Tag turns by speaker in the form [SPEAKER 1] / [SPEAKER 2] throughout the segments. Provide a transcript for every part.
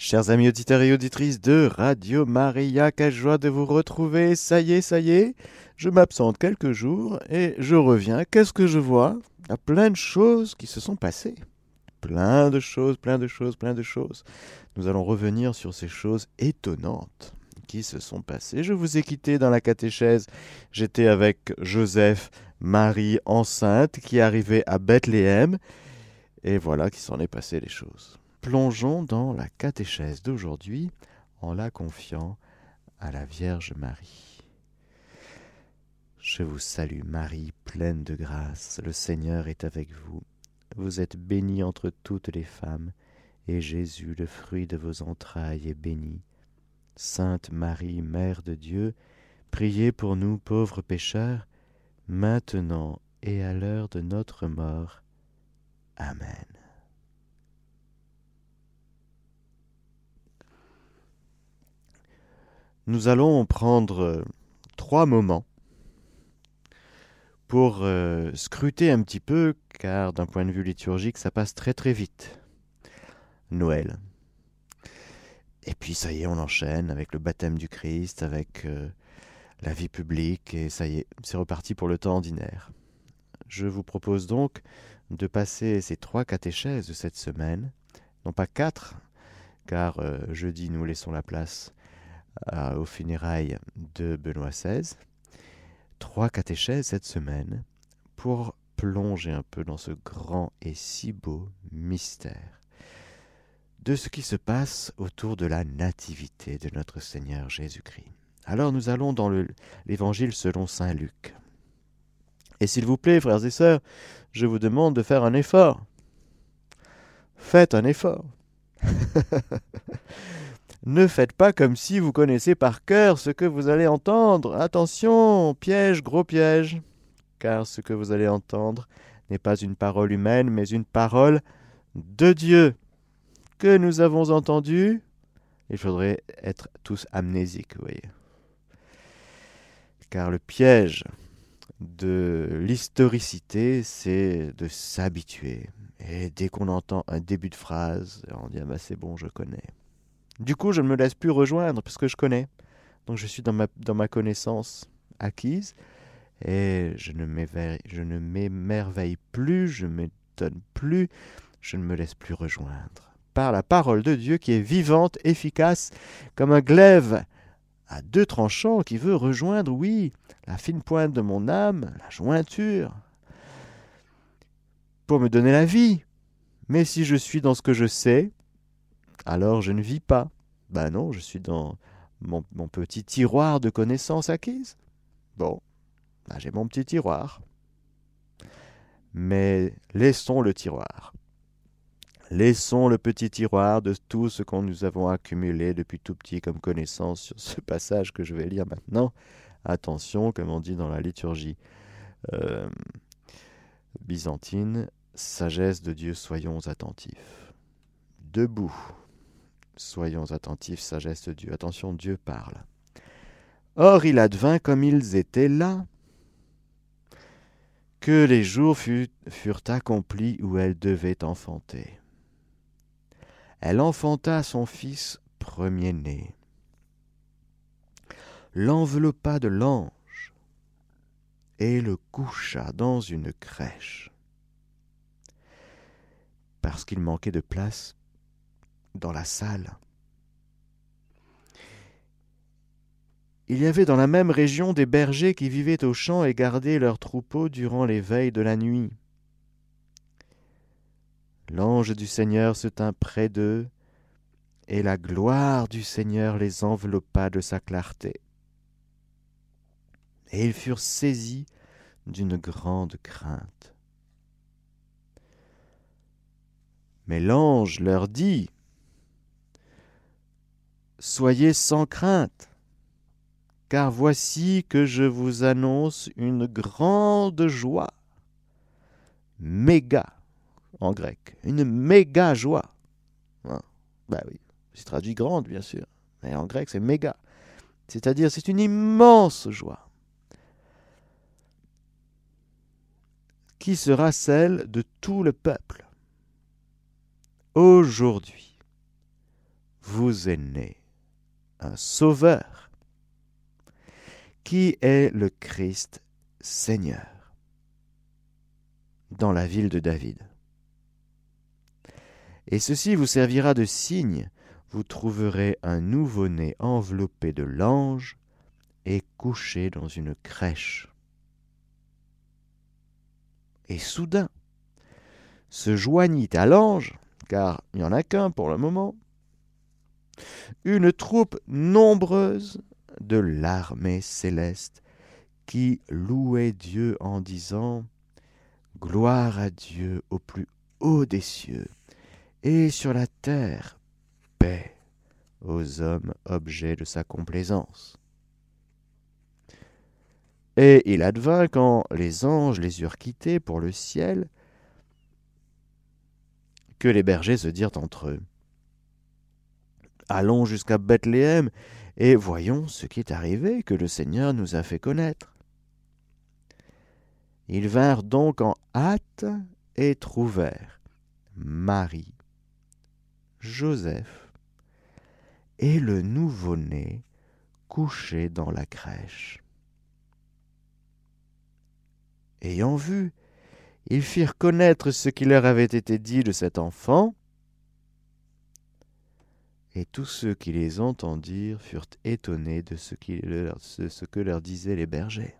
[SPEAKER 1] Chers amis auditeurs et auditrices de Radio Maria, quelle joie de vous retrouver. Ça y est, ça y est, je m'absente quelques jours et je reviens. Qu'est-ce que je vois? Il y a plein de choses qui se sont passées. Plein de choses, plein de choses, plein de choses. Nous allons revenir sur ces choses étonnantes qui se sont passées. Je vous ai quitté dans la catéchèse. J'étais avec Joseph, Marie enceinte, qui arrivait à Bethléem. Et voilà qui s'en est passé les choses. Plongeons dans la catéchèse d'aujourd'hui en la confiant à la Vierge Marie. Je vous salue Marie, pleine de grâce, le Seigneur est avec vous. Vous êtes bénie entre toutes les femmes, et Jésus, le fruit de vos entrailles, est béni. Sainte Marie, Mère de Dieu, priez pour nous pauvres pécheurs, maintenant et à l'heure de notre mort. Amen. Nous allons prendre euh, trois moments pour euh, scruter un petit peu, car d'un point de vue liturgique, ça passe très très vite. Noël. Et puis ça y est, on enchaîne avec le baptême du Christ, avec euh, la vie publique, et ça y est, c'est reparti pour le temps ordinaire. Je vous propose donc de passer ces trois catéchèses de cette semaine, non pas quatre, car jeudi nous laissons la place aux funérailles de Benoît XVI, trois catéchèses cette semaine pour plonger un peu dans ce grand et si beau mystère de ce qui se passe autour de la nativité de notre Seigneur Jésus-Christ. Alors nous allons dans l'évangile selon Saint Luc. Et s'il vous plaît, frères et sœurs, je vous demande de faire un effort. Faites un effort. Ne faites pas comme si vous connaissez par cœur ce que vous allez entendre. Attention, piège, gros piège. Car ce que vous allez entendre n'est pas une parole humaine, mais une parole de Dieu que nous avons entendu? Il faudrait être tous amnésiques, vous voyez. Car le piège de l'historicité, c'est de s'habituer. Et dès qu'on entend un début de phrase, on dit ah ben c'est bon, je connais. Du coup, je ne me laisse plus rejoindre parce que je connais. Donc je suis dans ma, dans ma connaissance acquise et je ne m'émerveille plus, je ne m'étonne plus, je ne me laisse plus rejoindre. Par la parole de Dieu qui est vivante, efficace, comme un glaive à deux tranchants qui veut rejoindre, oui, la fine pointe de mon âme, la jointure, pour me donner la vie. Mais si je suis dans ce que je sais, alors je ne vis pas. Ben non, je suis dans mon, petit tiroir de connaissances acquises. Bon, ben j'ai mon petit tiroir. Mais laissons le tiroir. Laissons le petit tiroir de tout ce que nous avons accumulé depuis tout petit comme connaissance sur ce passage que je vais lire maintenant. Attention, comme on dit dans la liturgie euh, byzantine, sagesse de Dieu, soyons attentifs. Debout, Soyons attentifs, sagesse de Dieu. Attention, Dieu parle. Or il advint comme ils étaient là, que les jours furent accomplis où elle devait enfanter. Elle enfanta son fils premier-né, l'enveloppa de l'ange et le coucha dans une crèche, parce qu'il manquait de place dans la salle. Il y avait dans la même région des bergers qui vivaient aux champs et gardaient leurs troupeaux durant les veilles de la nuit. L'ange du Seigneur se tint près d'eux, et la gloire du Seigneur les enveloppa de sa clarté. Et ils furent saisis d'une grande crainte. Mais l'ange leur dit, Soyez sans crainte, car voici que je vous annonce une grande joie. Méga, en grec, une méga joie. Hein? bah oui, c'est traduit grande, bien sûr, mais en grec c'est méga. C'est-à-dire, c'est une immense joie. Qui sera celle de tout le peuple? Aujourd'hui, vous est né un sauveur qui est le Christ Seigneur dans la ville de David. Et ceci vous servira de signe, vous trouverez un nouveau-né enveloppé de l'ange et couché dans une crèche. Et soudain, se joignit à l'ange, car il n'y en a qu'un pour le moment, une troupe nombreuse de l'armée céleste qui louait Dieu en disant Gloire à Dieu au plus haut des cieux, et sur la terre paix aux hommes objets de sa complaisance. Et il advint quand les anges les eurent quittés pour le ciel, que les bergers se dirent entre eux Allons jusqu'à Bethléem et voyons ce qui est arrivé que le Seigneur nous a fait connaître. Ils vinrent donc en hâte et trouvèrent Marie, Joseph et le nouveau-né couché dans la crèche. Ayant vu, ils firent connaître ce qui leur avait été dit de cet enfant, et tous ceux qui les entendirent furent étonnés de ce, que leur disaient les bergers.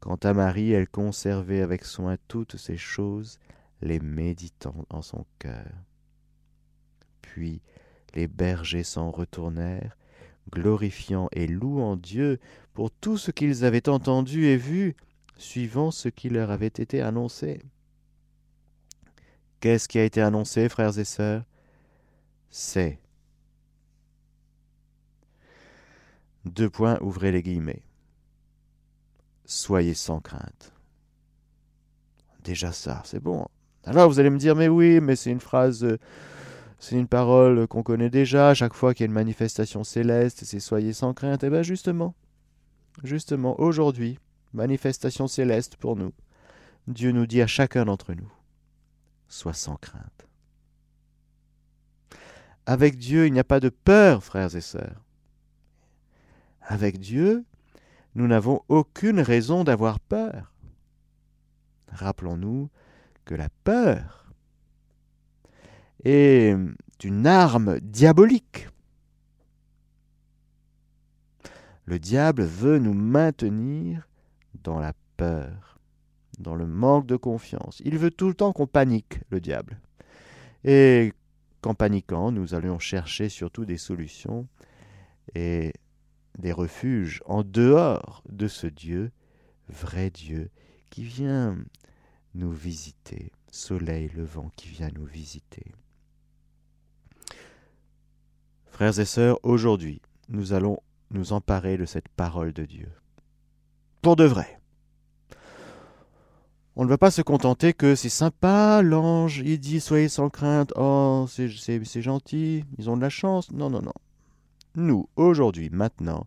[SPEAKER 1] Quant à Marie, elle conservait avec soin toutes ces choses, les méditant en son cœur. Puis les bergers s'en retournèrent, glorifiant et louant Dieu pour tout ce qu'ils avaient entendu et vu, suivant ce qui leur avait été annoncé. Qu'est-ce qui a été annoncé, frères et sœurs? C'est. Deux points, ouvrez les guillemets. Soyez sans crainte. Déjà ça, c'est bon. Alors vous allez me dire, mais oui, mais c'est une phrase, c'est une parole qu'on connaît déjà. Chaque fois qu'il y a une manifestation céleste, c'est soyez sans crainte. Eh bien justement, justement, aujourd'hui, manifestation céleste pour nous. Dieu nous dit à chacun d'entre nous, sois sans crainte. Avec Dieu, il n'y a pas de peur, frères et sœurs. Avec Dieu, nous n'avons aucune raison d'avoir peur. Rappelons-nous que la peur est une arme diabolique. Le diable veut nous maintenir dans la peur dans le manque de confiance. Il veut tout le temps qu'on panique, le diable. Et qu'en paniquant, nous allions chercher surtout des solutions et des refuges en dehors de ce Dieu, vrai Dieu, qui vient nous visiter, soleil levant qui vient nous visiter. Frères et sœurs, aujourd'hui, nous allons nous emparer de cette parole de Dieu. Pour de vrai. On ne va pas se contenter que c'est sympa, l'ange, il dit soyez sans crainte, oh, c'est gentil, ils ont de la chance. Non, non, non. Nous, aujourd'hui, maintenant,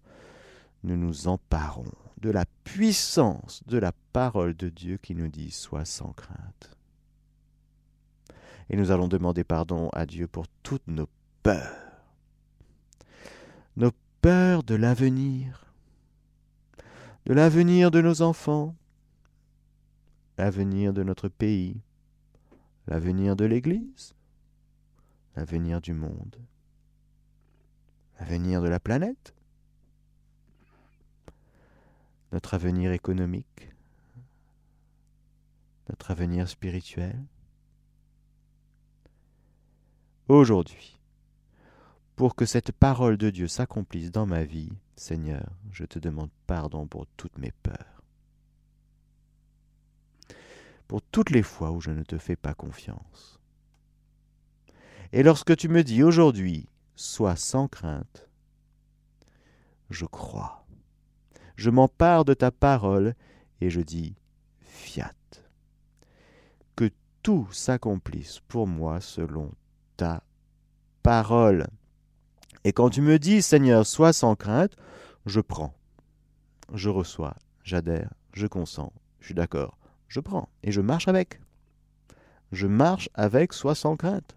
[SPEAKER 1] nous nous emparons de la puissance de la parole de Dieu qui nous dit sois sans crainte. Et nous allons demander pardon à Dieu pour toutes nos peurs. Nos peurs de l'avenir, de l'avenir de nos enfants, l'avenir de notre pays, l'avenir de l'Église, l'avenir du monde, l'avenir de la planète, notre avenir économique, notre avenir spirituel. Aujourd'hui, pour que cette parole de Dieu s'accomplisse dans ma vie, Seigneur, je te demande pardon pour toutes mes peurs pour toutes les fois où je ne te fais pas confiance. Et lorsque tu me dis aujourd'hui, sois sans crainte, je crois. Je m'empare de ta parole et je dis, fiat. Que tout s'accomplisse pour moi selon ta parole. Et quand tu me dis, Seigneur, sois sans crainte, je prends, je reçois, j'adhère, je consens, je suis d'accord je prends et je marche avec. Je marche avec, soit sans crainte.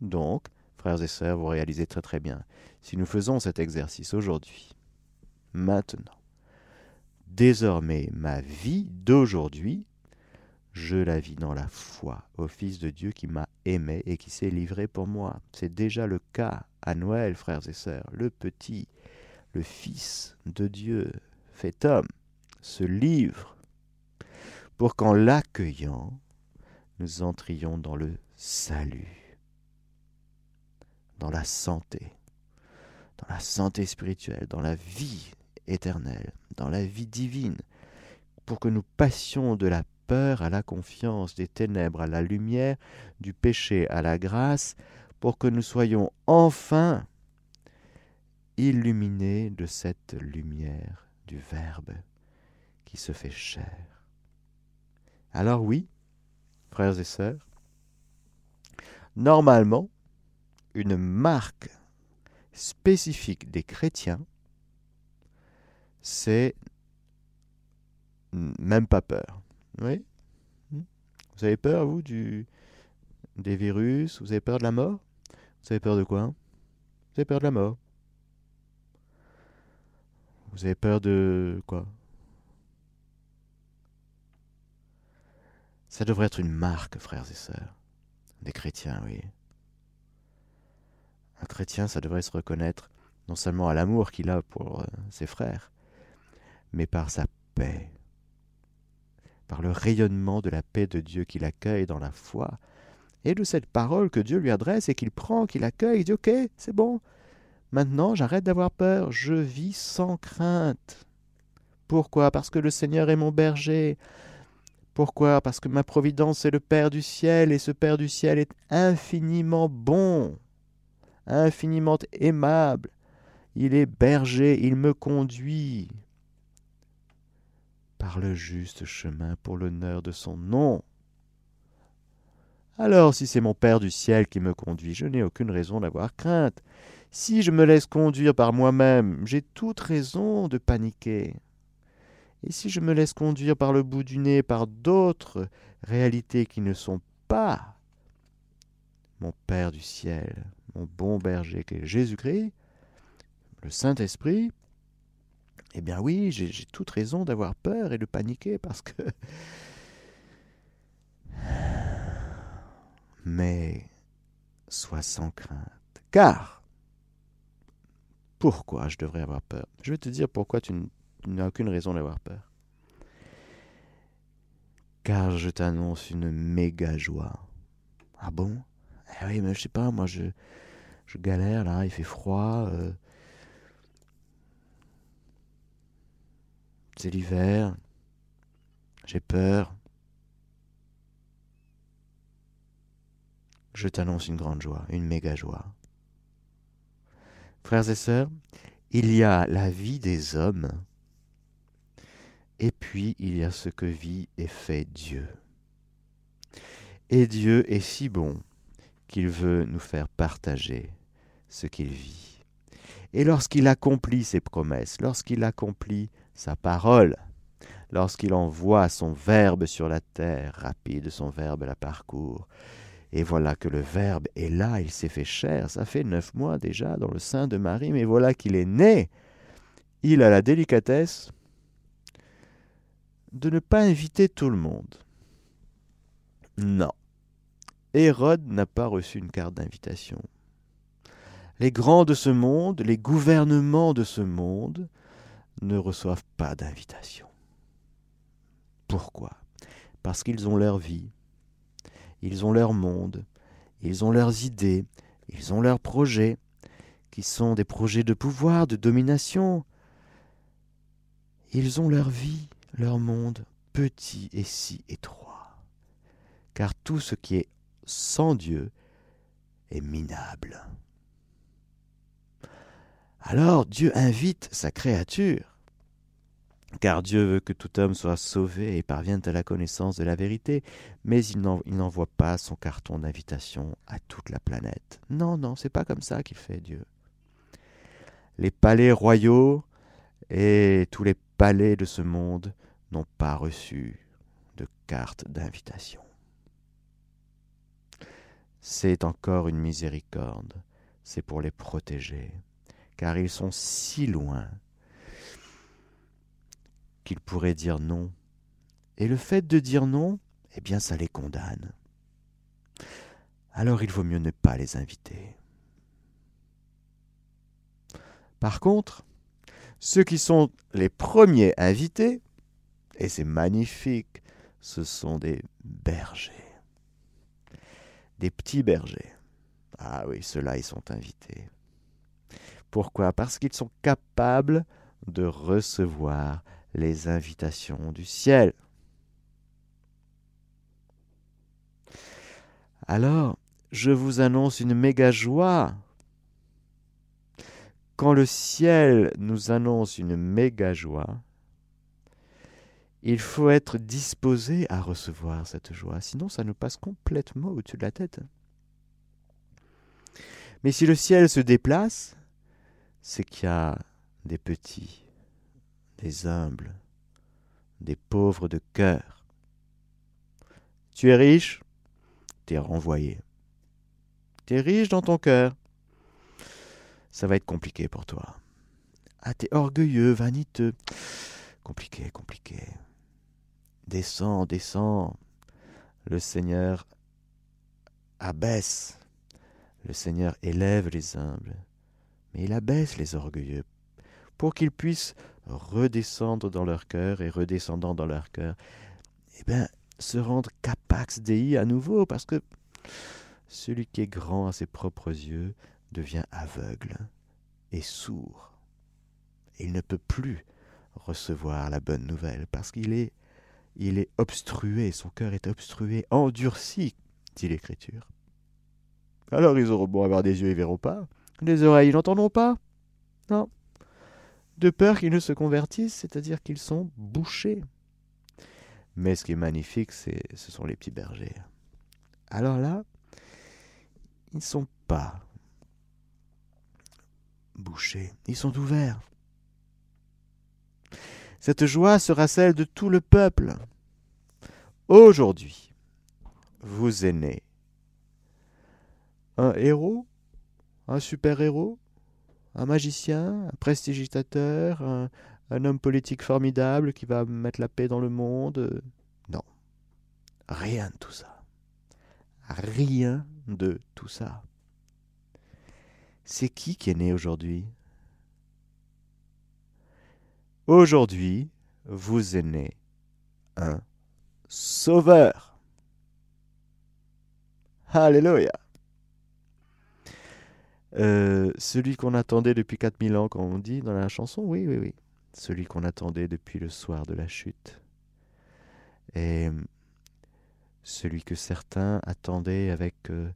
[SPEAKER 1] Donc, frères et sœurs, vous réalisez très très bien, si nous faisons cet exercice aujourd'hui, maintenant, désormais ma vie d'aujourd'hui, je la vis dans la foi au Fils de Dieu qui m'a aimé et qui s'est livré pour moi. C'est déjà le cas à Noël, frères et sœurs. Le petit, le Fils de Dieu, fait homme, se livre pour qu'en l'accueillant, nous entrions dans le salut, dans la santé, dans la santé spirituelle, dans la vie éternelle, dans la vie divine, pour que nous passions de la peur à la confiance, des ténèbres à la lumière, du péché à la grâce, pour que nous soyons enfin illuminés de cette lumière du Verbe qui se fait chair. Alors oui, frères et sœurs, normalement, une marque spécifique des chrétiens, c'est même pas peur. Oui. Hmm? Vous avez peur, vous, du, des virus? Vous avez peur de la mort? Vous avez peur de quoi? Vous avez peur de la mort. Vous avez peur de quoi? Ça devrait être une marque, frères et sœurs, des chrétiens, oui. Un chrétien, ça devrait se reconnaître non seulement à l'amour qu'il a pour euh, ses frères, mais par sa paix, par le rayonnement de la paix de Dieu qu'il accueille dans la foi, et de cette parole que Dieu lui adresse et qu'il prend, qu'il accueille, il dit Ok, c'est bon, maintenant j'arrête d'avoir peur, je vis sans crainte. Pourquoi? Parce que le Seigneur est mon berger. Pourquoi? Parce que ma providence est le Père du ciel, et ce Père du ciel est infiniment bon, infiniment aimable. Il est berger, il me conduit par le juste chemin pour l'honneur de son nom. Alors si c'est mon Père du ciel qui me conduit, je n'ai aucune raison d'avoir crainte. Si je me laisse conduire par moi-même, j'ai toute raison de paniquer. Et si je me laisse conduire par le bout du nez par d'autres réalités qui ne sont pas mon Père du ciel, mon bon berger qui est Jésus-Christ, le Saint-Esprit, eh bien oui, j'ai toute raison d'avoir peur et de paniquer parce que... Mais sois sans crainte. Car, pourquoi je devrais avoir peur? Je vais te dire pourquoi tu n'as aucune raison d'avoir peur. Car je t'annonce une méga joie. Ah bon? Eh oui, mais je sais pas, moi je, je galère là, il fait froid. Euh, C'est l'hiver. J'ai peur. Je t'annonce une grande joie, une méga joie. Frères et sœurs, il y a la vie des hommes, et puis il y a ce que vit et fait Dieu. Et Dieu est si bon qu'il veut nous faire partager ce qu'il vit. Et lorsqu'il accomplit ses promesses, lorsqu'il accomplit sa parole. Lorsqu'il envoie son Verbe sur la terre, rapide son Verbe la parcourt. Et voilà que le Verbe est là, il s'est fait chair, ça fait neuf mois déjà dans le sein de Marie, mais voilà qu'il est né. Il a la délicatesse de ne pas inviter tout le monde. Non. Hérode n'a pas reçu une carte d'invitation. Les grands de ce monde, les gouvernements de ce monde, ne reçoivent pas d'invitation. Pourquoi? Parce qu'ils ont leur vie, ils ont leur monde, ils ont leurs idées, ils ont leurs projets, qui sont des projets de pouvoir, de domination. Ils ont leur vie, leur monde, petit et si étroit. Car tout ce qui est sans Dieu est minable. Alors Dieu invite sa créature, car Dieu veut que tout homme soit sauvé et parvienne à la connaissance de la vérité, mais il n'envoie pas son carton d'invitation à toute la planète. Non, non, c'est pas comme ça qu'il fait Dieu. Les palais royaux et tous les palais de ce monde n'ont pas reçu de carte d'invitation. c'est encore une miséricorde, c'est pour les protéger, car ils sont si loin qu'ils pourraient dire non. Et le fait de dire non, eh bien ça les condamne. Alors il vaut mieux ne pas les inviter. Par contre, ceux qui sont les premiers invités, et c'est magnifique, ce sont des bergers. Des petits bergers. Ah oui, ceux-là, ils sont invités. Pourquoi? Parce qu'ils sont capables de recevoir les invitations du ciel. Alors, je vous annonce une méga joie. Quand le ciel nous annonce une méga joie, il faut être disposé à recevoir cette joie, sinon ça nous passe complètement au-dessus de la tête. Mais si le ciel se déplace, c'est qu'il y a des petits, des humbles, des pauvres de cœur. Tu es riche, tu es renvoyé. Tu es riche dans ton cœur. Ça va être compliqué pour toi. Ah, t'es orgueilleux, vaniteux. Compliqué, compliqué. Descends, descends. Le Seigneur abaisse. Le Seigneur élève les humbles. Mais il abaisse les orgueilleux pour qu'ils puissent redescendre dans leur cœur et redescendant dans leur cœur, eh bien, se rendre capax Dei à nouveau, parce que celui qui est grand à ses propres yeux devient aveugle et sourd. il ne peut plus recevoir la bonne nouvelle, parce qu'il est, il est obstrué, son cœur est obstrué, endurci, dit l'Écriture. Alors ils auront beau avoir des yeux, ils verront pas, les oreilles, ils n'entendront pas. Non, de peur qu'ils ne se convertissent, c'est-à-dire qu'ils sont bouchés. Mais ce qui est magnifique, c'est, ce sont les petits bergers. Alors là, ils ne sont pas bouchés, ils sont ouverts. Cette joie sera celle de tout le peuple. Aujourd'hui, vous êtes né un héros, un super-héros, un magicien, un prestigitateur, un, homme politique formidable qui va mettre la paix dans le monde? Non. Rien de tout ça. Rien de tout ça. C'est qui qui est né aujourd'hui? Aujourd'hui, vous êtes né un sauveur. Alléluia. Euh, celui qu'on attendait depuis 4000 ans, quand on dit dans la chanson, oui, oui, oui. Celui qu'on attendait depuis le soir de la chute. Et celui que certains attendaient avec euh,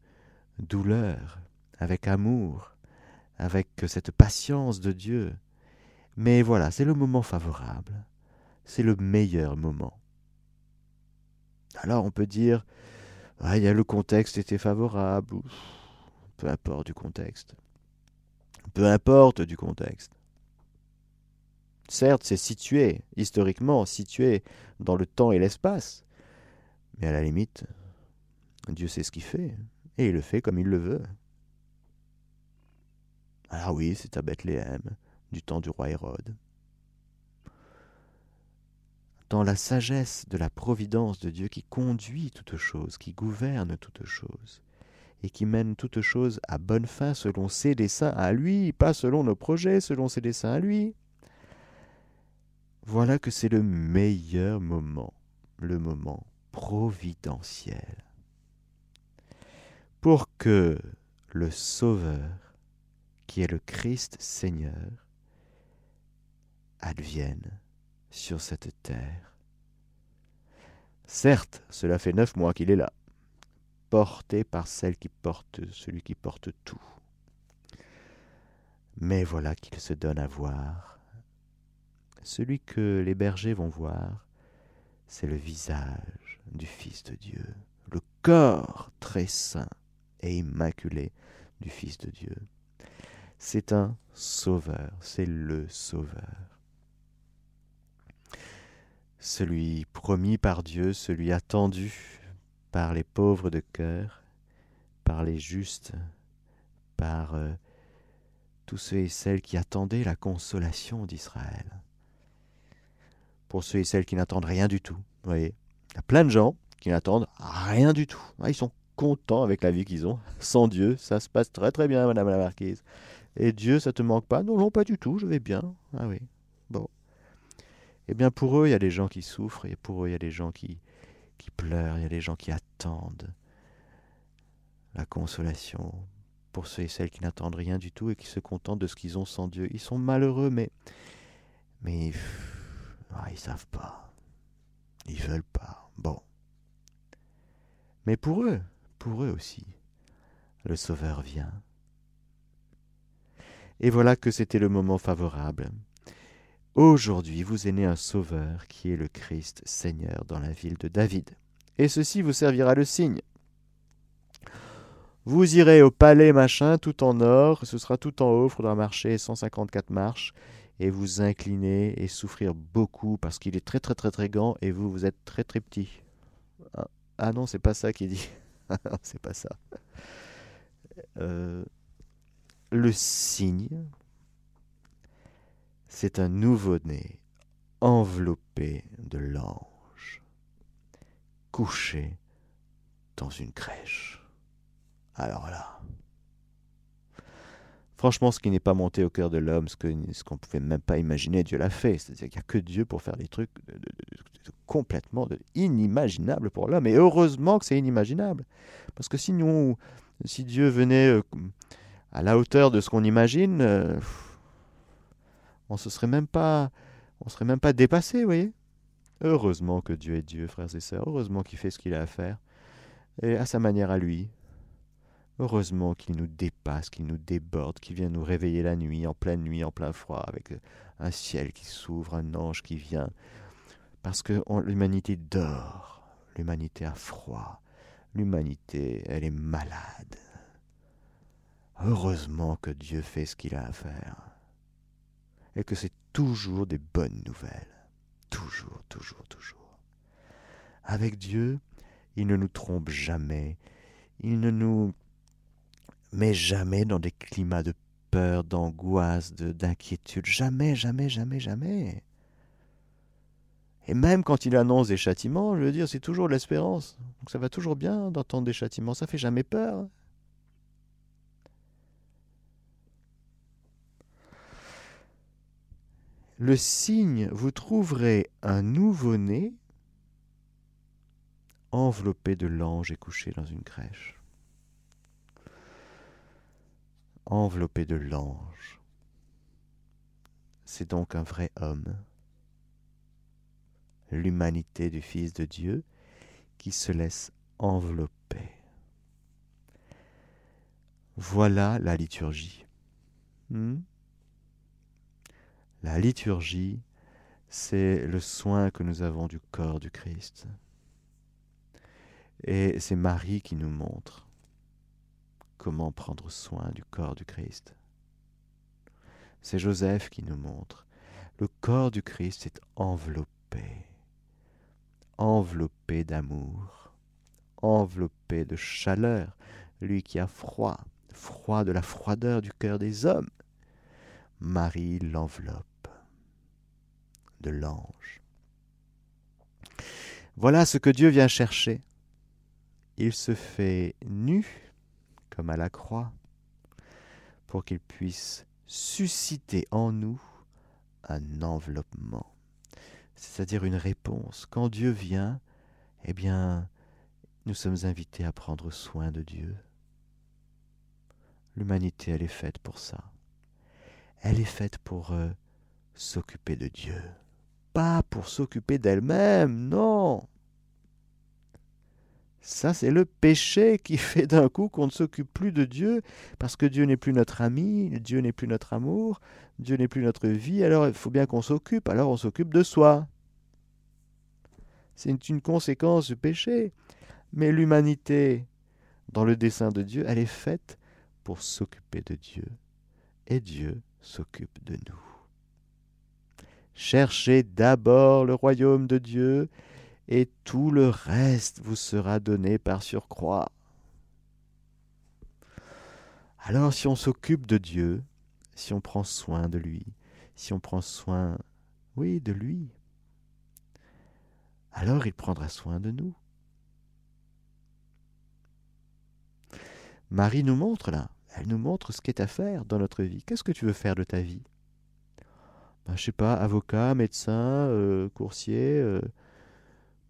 [SPEAKER 1] douleur, avec amour, avec cette patience de Dieu. Mais voilà, c'est le moment favorable. C'est le meilleur moment. Alors on peut dire, il le contexte était favorable peu importe du contexte. Peu importe du contexte. Certes, c'est situé, historiquement situé dans le temps et l'espace, mais à la limite, Dieu sait ce qu'il fait, et il le fait comme il le veut. Ah oui, c'est à Bethléem, du temps du roi Hérode. Dans la sagesse de la providence de Dieu qui conduit toutes choses, qui gouverne toutes choses, et qui mène toute chose à bonne fin selon ses desseins à lui, pas selon nos projets, selon ses desseins à lui. Voilà que c'est le meilleur moment, le moment providentiel, pour que le Sauveur, qui est le Christ Seigneur, advienne sur cette terre. Certes, cela fait neuf mois qu'il est là porté par celle qui porte, celui qui porte tout. Mais voilà qu'il se donne à voir. Celui que les bergers vont voir, c'est le visage du Fils de Dieu, le corps très saint et immaculé du Fils de Dieu. C'est un sauveur, c'est le sauveur. Celui promis par Dieu, celui attendu par les pauvres de cœur, par les justes, par euh, tous ceux et celles qui attendaient la consolation d'Israël. Pour ceux et celles qui n'attendent rien du tout, vous voyez, il y a plein de gens qui n'attendent rien du tout. Ah, ils sont contents avec la vie qu'ils ont. Sans Dieu, ça se passe très très bien, Madame la Marquise. Et Dieu, ça te manque pas? Non, non, pas du tout, je vais bien. Ah oui, bon. Eh bien, pour eux, il y a des gens qui souffrent, et pour eux, il y a des gens qui, qui pleurent, il y a des gens qui attendent la consolation. Pour ceux et celles qui n'attendent rien du tout et qui se contentent de ce qu'ils ont sans Dieu. Ils sont malheureux, mais. Mais. Ah, ils savent pas. Ils veulent pas. Bon. Mais pour eux, pour eux aussi, le Sauveur vient. Et voilà que c'était le moment favorable. Aujourd'hui vous est né un Sauveur qui est le Christ Seigneur dans la ville de David. Et ceci vous servira de signe. Vous irez au palais machin tout en or, ce sera tout en haut, il faudra marcher 154 marches, et vous incliner et souffrir beaucoup parce qu'il est très très très très grand et vous vous êtes très très petit. Ah, ah non, c'est pas ça qui dit. c'est pas ça. Euh, le cygne, c'est un nouveau-né enveloppé de l'ange, couché dans une crèche. Alors là, franchement, ce qui n'est pas monté au cœur de l'homme, ce qu'on ce pouvait même pas imaginer, Dieu l'a fait. C'est-à-dire qu'il n'y a que Dieu pour faire des trucs complètement inimaginables pour l'homme. Et heureusement que c'est inimaginable. Parce que sinon, si Dieu venait euh, à la hauteur de ce qu'on imagine, euh, on se serait même pas, on serait même pas dépassé, vous voyez. Heureusement que Dieu est Dieu, frères et sœurs. Heureusement qu'il fait ce qu'il a à faire, et à sa manière à lui. Heureusement qu'il nous dépasse, qu'il nous déborde, qu'il vient nous réveiller la nuit, en pleine nuit, en plein froid, avec un ciel qui s'ouvre, un ange qui vient. Parce que l'humanité dort, l'humanité a froid, l'humanité, elle est malade. Heureusement que Dieu fait ce qu'il a à faire. Et que c'est toujours des bonnes nouvelles. Toujours, toujours, toujours. Avec Dieu, il ne nous trompe jamais. Il ne nous met jamais dans des climats de peur, d'angoisse, d'inquiétude. Jamais, jamais, jamais, jamais. Et même quand il annonce des châtiments, je veux dire, c'est toujours l'espérance. Donc ça va toujours bien d'entendre des châtiments. Ça fait jamais peur. Le signe, vous trouverez un nouveau-né enveloppé de l'ange et couché dans une crèche. Enveloppé de l'ange. C'est donc un vrai homme, l'humanité du Fils de Dieu qui se laisse envelopper. Voilà la liturgie. Hmm? La liturgie, c'est le soin que nous avons du corps du Christ. Et c'est Marie qui nous montre comment prendre soin du corps du Christ. C'est Joseph qui nous montre. Le corps du Christ est enveloppé, enveloppé d'amour, enveloppé de chaleur, lui qui a froid, froid de la froideur du cœur des hommes. Marie l'enveloppe de l'ange. Voilà ce que Dieu vient chercher. Il se fait nu, comme à la croix, pour qu'il puisse susciter en nous un enveloppement, c'est-à-dire une réponse. Quand Dieu vient, eh bien, nous sommes invités à prendre soin de Dieu. L'humanité, elle est faite pour ça. Elle est faite pour euh, s'occuper de Dieu pas pour s'occuper d'elle-même, non. Ça, c'est le péché qui fait d'un coup qu'on ne s'occupe plus de Dieu, parce que Dieu n'est plus notre ami, Dieu n'est plus notre amour, Dieu n'est plus notre vie, alors il faut bien qu'on s'occupe, alors on s'occupe de soi. C'est une conséquence du péché. Mais l'humanité, dans le dessein de Dieu, elle est faite pour s'occuper de Dieu. Et Dieu s'occupe de nous. Cherchez d'abord le royaume de Dieu, et tout le reste vous sera donné par surcroît. Alors si on s'occupe de Dieu, si on prend soin de lui, si on prend soin, oui, de lui, alors il prendra soin de nous. Marie nous montre là, elle nous montre ce qu'est à faire dans notre vie. Qu'est-ce que tu veux faire de ta vie? Ben, Je sais pas, avocat, médecin, euh, coursier, euh,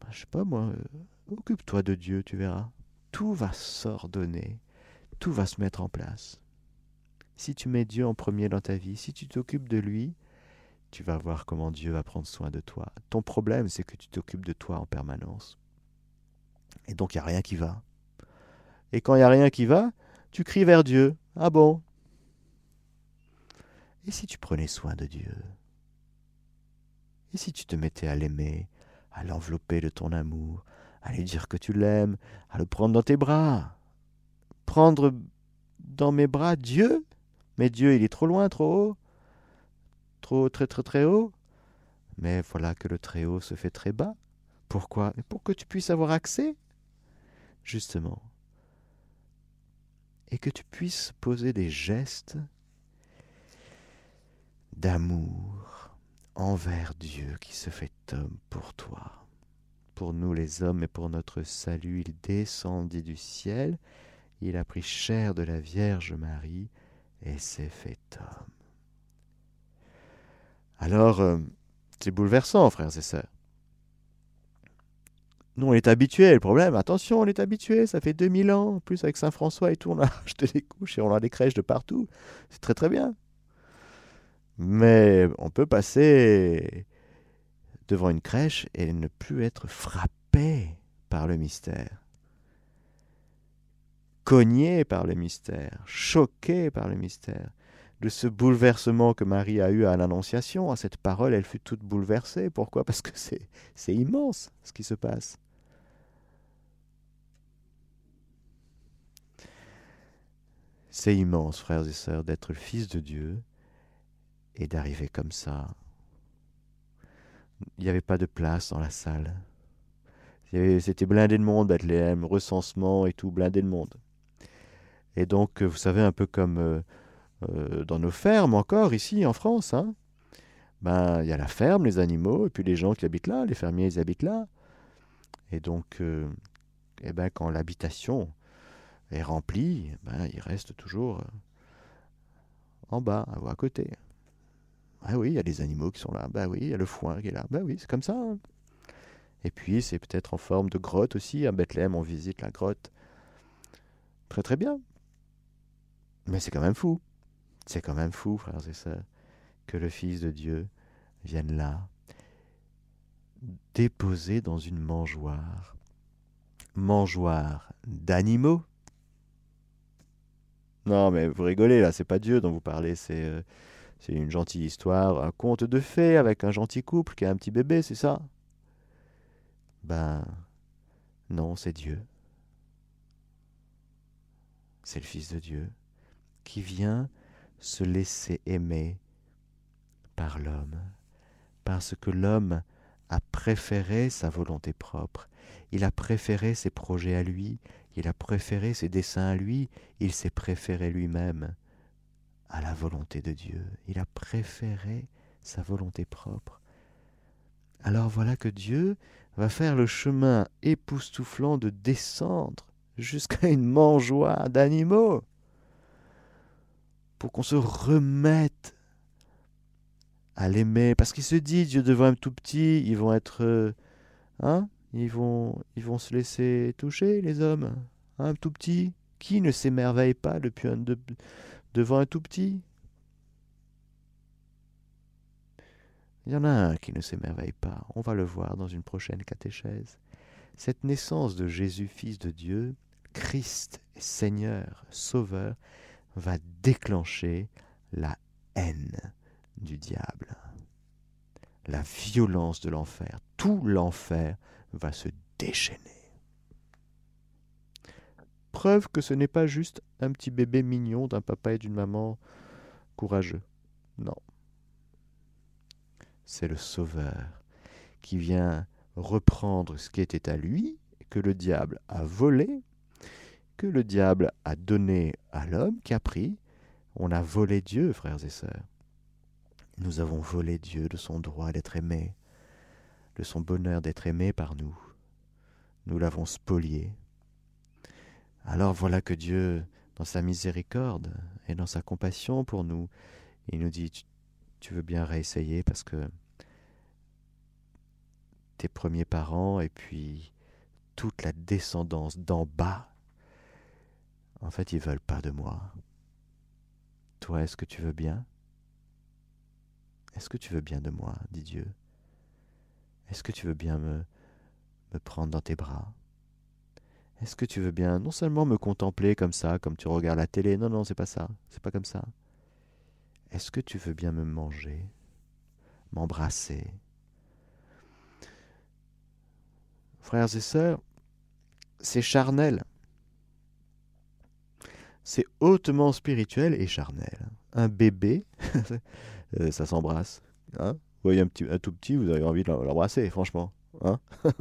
[SPEAKER 1] ben, je sais pas moi, euh, occupe-toi de Dieu, tu verras. Tout va s'ordonner, tout va se mettre en place. Si tu mets Dieu en premier dans ta vie, si tu t'occupes de lui, tu vas voir comment Dieu va prendre soin de toi. Ton problème, c'est que tu t'occupes de toi en permanence. Et donc, il n'y a rien qui va. Et quand il n'y a rien qui va, tu cries vers Dieu. Ah bon? Et si tu prenais soin de Dieu? Et si tu te mettais à l'aimer, à l'envelopper de ton amour, à lui dire que tu l'aimes, à le prendre dans tes bras? Prendre dans mes bras Dieu? Mais Dieu, il est trop loin, trop haut. Trop, très, très, très haut. Mais voilà que le très haut se fait très bas. Pourquoi? Pour que tu puisses avoir accès Justement, et que tu puisses poser des gestes d'amour envers Dieu qui se fait homme pour toi. Pour nous les hommes et pour notre salut, il descendit du ciel, il a pris chair de la Vierge Marie et s'est fait homme. Alors, euh, c'est bouleversant, frères et sœurs. Nous, on est habitués. Le problème, attention, on est habitués. Ça fait 2000 ans. En plus, avec Saint-François et tout, on a acheté des couches et on a des crèches de partout. C'est très, très bien. Mais on peut passer devant une crèche et ne plus être frappé par le mystère. Cogné par le mystère. Choqué par le mystère. De ce bouleversement que Marie a eu à l'Annonciation, à cette parole, elle fut toute bouleversée. Pourquoi? Parce que c'est immense ce qui se passe. C'est immense, frères et sœurs, d'être le Fils de Dieu et d'arriver comme ça. Il n'y avait pas de place dans la salle. C'était blindé de monde, Bethléem, recensement et tout, blindé de monde. Et donc, vous savez, un peu comme euh, euh, dans nos fermes encore, ici en France, hein, ben, il y a la ferme, les animaux, et puis les gens qui habitent là, les fermiers, ils habitent là. Et donc, euh, eh ben, quand l'habitation est rempli, ben, il reste toujours euh, en bas, à côté. Ah oui, il y a des animaux qui sont là. Ben oui, il y a le foin qui est là. Ben oui, c'est comme ça. Hein. Et puis, c'est peut-être en forme de grotte aussi. À Bethléem, on visite la grotte. Très très bien. Mais c'est quand même fou. C'est quand même fou, frères et sœurs, que le Fils de Dieu vienne là, déposer dans une mangeoire. Mangeoire d'animaux non, mais vous rigolez là, c'est pas Dieu dont vous parlez, c'est euh, c'est une gentille histoire, un conte de fées avec un gentil couple qui a un petit bébé, c'est ça? Ben non, c'est Dieu. C'est le Fils de Dieu qui vient se laisser aimer par l'homme, parce que l'homme a préféré sa volonté propre, il a préféré ses projets à lui, il a préféré ses desseins à lui, il s'est préféré lui-même à la volonté de Dieu, il a préféré sa volonté propre. Alors voilà que Dieu va faire le chemin époustouflant de descendre jusqu'à une mangeoire d'animaux pour qu'on se remette à l'aimer, parce qu'il se dit, Dieu devant un tout petit, ils vont être... Hein ils vont, ils vont se laisser toucher, les hommes. Un tout petit. Qui ne s'émerveille pas devant un tout petit? Il y en a un qui ne s'émerveille pas. On va le voir dans une prochaine catéchèse. Cette naissance de Jésus, Fils de Dieu, Christ, Seigneur, Sauveur, va déclencher la haine du diable, la violence de l'enfer. Tout l'enfer va se déchaîner. Preuve que ce n'est pas juste un petit bébé mignon d'un papa et d'une maman courageux. Non. C'est le Sauveur qui vient reprendre ce qui était à lui, que le diable a volé, que le diable a donné à l'homme qui a pris. On a volé Dieu, frères et sœurs. Nous avons volé Dieu de son droit d'être aimé, de son bonheur d'être aimé par nous. Nous l'avons spolié. Alors voilà que Dieu, dans sa miséricorde et dans sa compassion pour nous, il nous dit, tu veux bien réessayer parce que tes premiers parents et puis toute la descendance d'en bas, en fait, ils veulent pas de moi. Toi, est-ce que tu veux bien? Est-ce que tu veux bien de moi? dit Dieu. Est-ce que tu veux bien me, me prendre dans tes bras? Est-ce que tu veux bien non seulement me contempler comme ça, comme tu regardes la télé? Non, non, c'est pas ça. C'est pas comme ça. Est-ce que tu veux bien me manger? M'embrasser? Frères et sœurs, c'est charnel. C'est hautement spirituel et charnel. Un bébé, euh, ça s'embrasse. Hein? Vous voyez un, petit, un tout petit, vous avez envie de l'embrasser, franchement. Hein?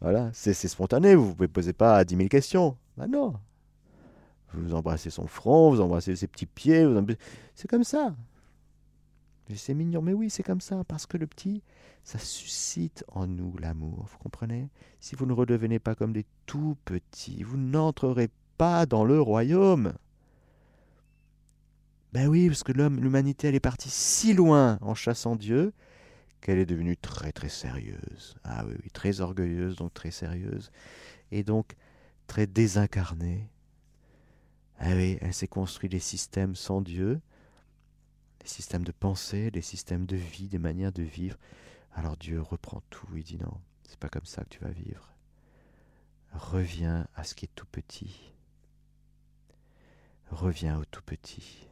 [SPEAKER 1] voilà, c'est spontané, vous ne pouvez poser pas 10 000 questions. Ben non. Vous embrassez son front, vous embrassez ses petits pieds, c'est comme ça. C'est mignon, mais oui, c'est comme ça, parce que le petit, ça suscite en nous l'amour, vous comprenez? Si vous ne redevenez pas comme des tout petits, vous n'entrerez pas dans le royaume. Ben oui, parce que l'homme, l'humanité, elle est partie si loin en chassant Dieu qu'elle est devenue très très sérieuse. Ah oui, oui, très orgueilleuse, donc très sérieuse, et donc très désincarnée. Ah oui, elle s'est construit des systèmes sans Dieu, des systèmes de pensée, des systèmes de vie, des manières de vivre. Alors Dieu reprend tout, il dit non, c'est pas comme ça que tu vas vivre. Reviens à ce qui est tout petit. Reviens au tout petit.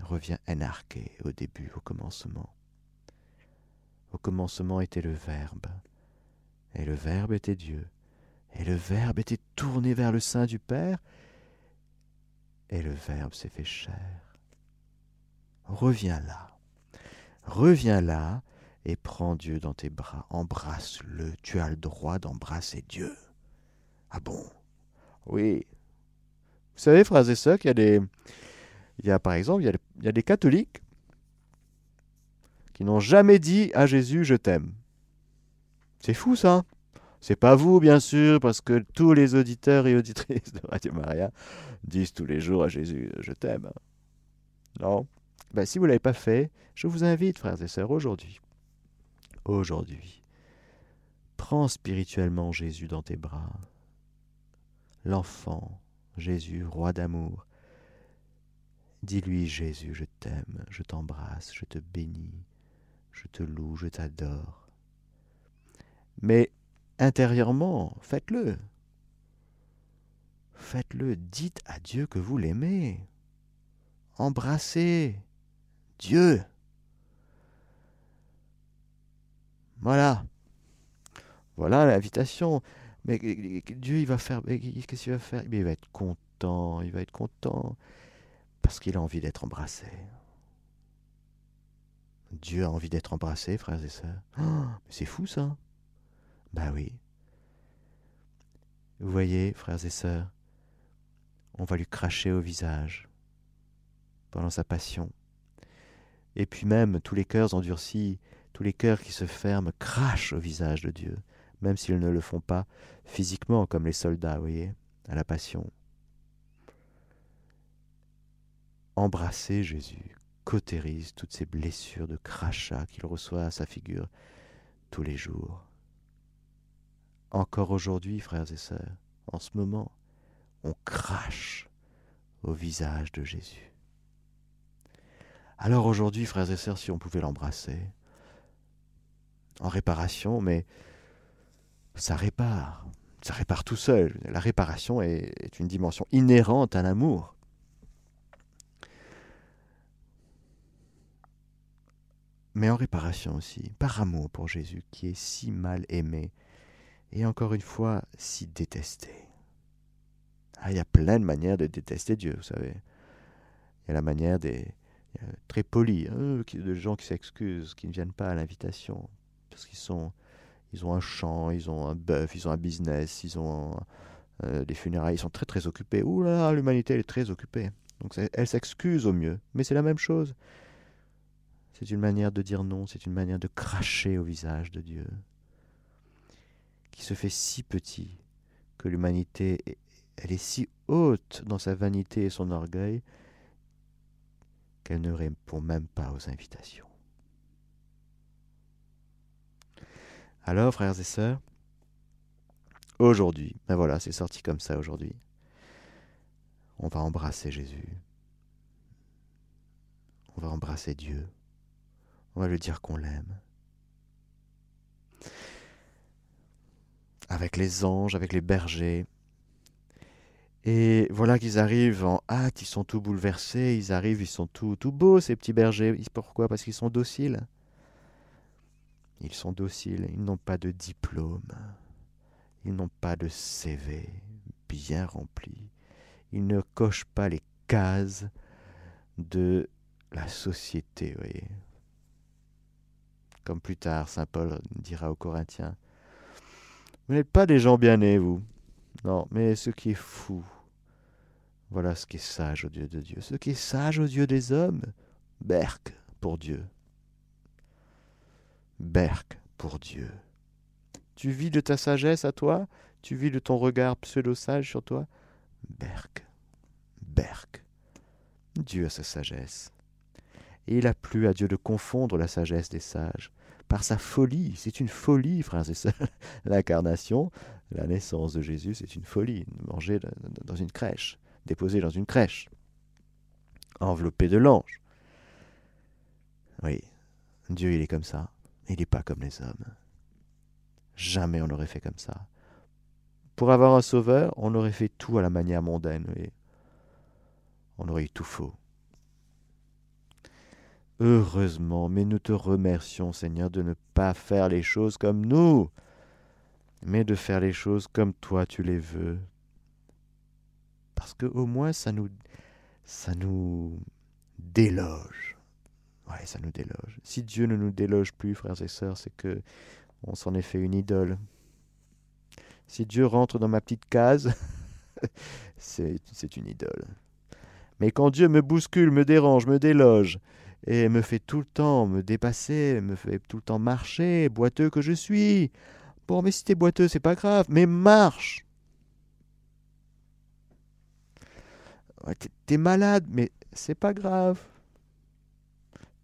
[SPEAKER 1] Reviens énarqué au début, au commencement. Au commencement était le Verbe, et le Verbe était Dieu, et le Verbe était tourné vers le sein du Père, et le Verbe s'est fait chair. Reviens là, reviens là, et prends Dieu dans tes bras, embrasse-le, tu as le droit d'embrasser Dieu. Ah bon? Oui. Vous savez, frères et sœurs, qu'il y a des... Il y a par exemple, il y a des catholiques qui n'ont jamais dit à Jésus je t'aime. C'est fou ça. C'est pas vous, bien sûr, parce que tous les auditeurs et auditrices de Radio Maria disent tous les jours à Jésus je t'aime. Non ben, Si vous ne l'avez pas fait, je vous invite, frères et sœurs, aujourd'hui, aujourd'hui, prends spirituellement Jésus dans tes bras. L'enfant, Jésus, roi d'amour. Dis-lui, Jésus, je t'aime, je t'embrasse, je te bénis, je te loue, je t'adore. Mais intérieurement, faites-le. Faites-le, dites à Dieu que vous l'aimez. Embrassez Dieu. Voilà. Voilà l'invitation. Mais Dieu, il va. Qu'est-ce qu'il va faire? Il va être content. Il va être content. Parce qu'il a envie d'être embrassé. Dieu a envie d'être embrassé, frères et sœurs. C'est fou ça. Ben oui. Vous voyez, frères et sœurs, on va lui cracher au visage pendant sa passion. Et puis même tous les cœurs endurcis, tous les cœurs qui se ferment, crachent au visage de Dieu, même s'ils ne le font pas physiquement comme les soldats, vous voyez, à la passion. Embrasser Jésus, toutes ces blessures de crachat qu'il reçoit à sa figure tous les jours. Encore aujourd'hui, frères et sœurs, en ce moment, on crache au visage de Jésus. Alors aujourd'hui, frères et sœurs, si on pouvait l'embrasser, en réparation, mais ça répare, ça répare tout seul. La réparation est, une dimension inhérente à l'amour. Mais en réparation aussi, par amour pour Jésus qui est si mal aimé et encore une fois si détesté. Ah, il y a plein de manières de détester Dieu, vous savez. Il y a la manière des très polis, hein, de gens qui s'excusent, qui ne viennent pas à l'invitation parce qu'ils sont, ils ont un champ, ils ont un bœuf, ils ont un business, ils ont euh, les funérailles sont très très occupées. Ouh là, l'humanité elle est très occupée. Donc elle s'excuse au mieux. Mais c'est la même chose. C'est une manière de dire non, c'est une manière de cracher au visage de Dieu, qui se fait si petit que l'humanité, elle est si haute dans sa vanité et son orgueil qu'elle ne répond même pas aux invitations. Alors, frères et sœurs, aujourd'hui, ben voilà, c'est sorti comme ça aujourd'hui. On va embrasser Jésus. On va embrasser Dieu. On va lui dire qu'on l'aime. Avec les anges, avec les bergers. Et voilà qu'ils arrivent en hâte, ils sont tout bouleversés, ils arrivent, ils sont tout, tout beaux, ces petits bergers. Pourquoi? Parce qu'ils sont dociles. Ils sont dociles, ils n'ont pas de diplôme, ils n'ont pas de CV bien rempli, ils ne cochent pas les cases de la société, voyez. Comme plus tard, Saint Paul dira aux Corinthiens, Vous n'êtes pas des gens bien nés, vous. Non, mais ce qui est fou, voilà ce qui est sage au Dieu de Dieu. Ce qui est sage au Dieu des hommes, berk pour Dieu. Berk pour Dieu. Tu vis de ta sagesse à toi? Tu vis de ton regard pseudo-sage sur toi? Berk. Berk. Dieu a sa sagesse. Il a plu à Dieu de confondre la sagesse des sages. Par sa folie, c'est une folie, frères et sœurs. L'incarnation, la naissance de Jésus, c'est une folie. Manger dans une crèche, déposé dans une crèche, enveloppé de l'ange. Oui, Dieu, il est comme ça. Il n'est pas comme les hommes. Jamais on n'aurait fait comme ça. Pour avoir un sauveur, on aurait fait tout à la manière mondaine. On aurait eu tout faux. Heureusement, mais nous te remercions, Seigneur, de ne pas faire les choses comme nous, mais de faire les choses comme toi tu les veux. Parce que au moins ça nous déloge. Ouais, ça nous déloge. Si Dieu ne nous déloge plus, frères et sœurs, c'est que on s'en est fait une idole. Si Dieu rentre dans ma petite case, c'est une idole. Mais quand Dieu me bouscule, me dérange, me déloge, et me fait tout le temps me dépasser, me fait tout le temps marcher, boiteux que je suis. Bon, mais si t'es boiteux, c'est pas grave, mais marche. T'es malade, mais c'est pas grave.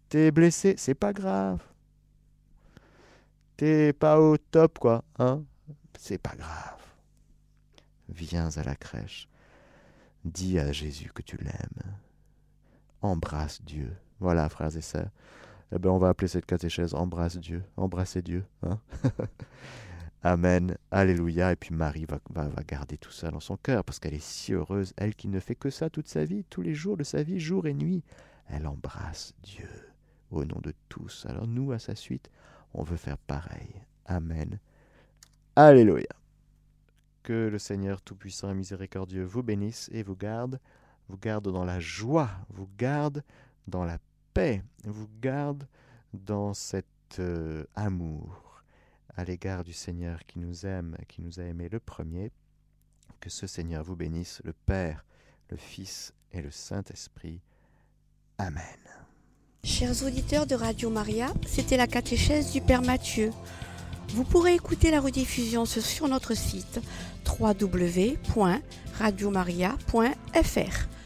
[SPEAKER 1] T'es blessé, c'est pas grave. T'es pas au top, quoi, hein C'est pas grave. Viens à la crèche. Dis à Jésus que tu l'aimes. Embrasse Dieu. Voilà, frères et sœurs. Eh bien, on va appeler cette catéchèse Embrasse Dieu. Embrasser Dieu. Hein Amen. Alléluia. Et puis Marie va, va, va, garder tout ça dans son cœur parce qu'elle est si heureuse, elle qui ne fait que ça toute sa vie, tous les jours de sa vie, jour et nuit. Elle embrasse Dieu au nom de tous. Alors nous, à sa suite, on veut faire pareil. Amen. Alléluia. Que le Seigneur Tout-Puissant et Miséricordieux vous bénisse et vous garde, vous garde dans la joie, vous garde dans la paix, vous garde dans cet euh, amour à l'égard du Seigneur qui nous aime, qui nous a aimés le premier. Que ce Seigneur vous bénisse, le Père, le Fils et le Saint-Esprit. Amen.
[SPEAKER 2] Chers auditeurs de Radio Maria, c'était la catéchèse du Père Mathieu. Vous pourrez écouter la rediffusion sur notre site www.radiomaria.fr.